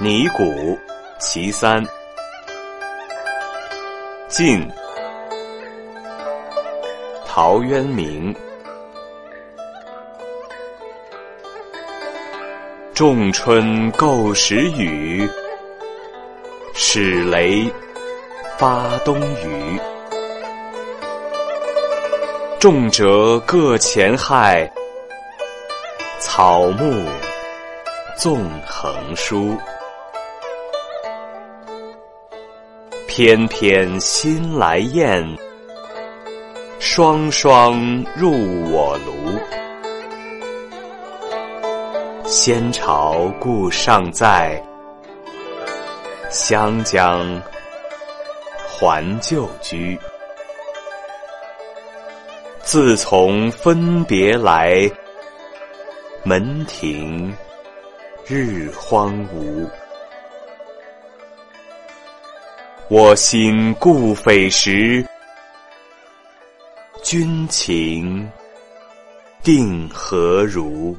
拟古其三。晋，陶渊明。仲春构时雨，始雷发东隅。重折各前害，草木纵横疏。翩翩新来雁，双双入我庐。先巢故尚在，湘江还旧居。自从分别来，门庭日荒芜。我心故匪时，君情定何如？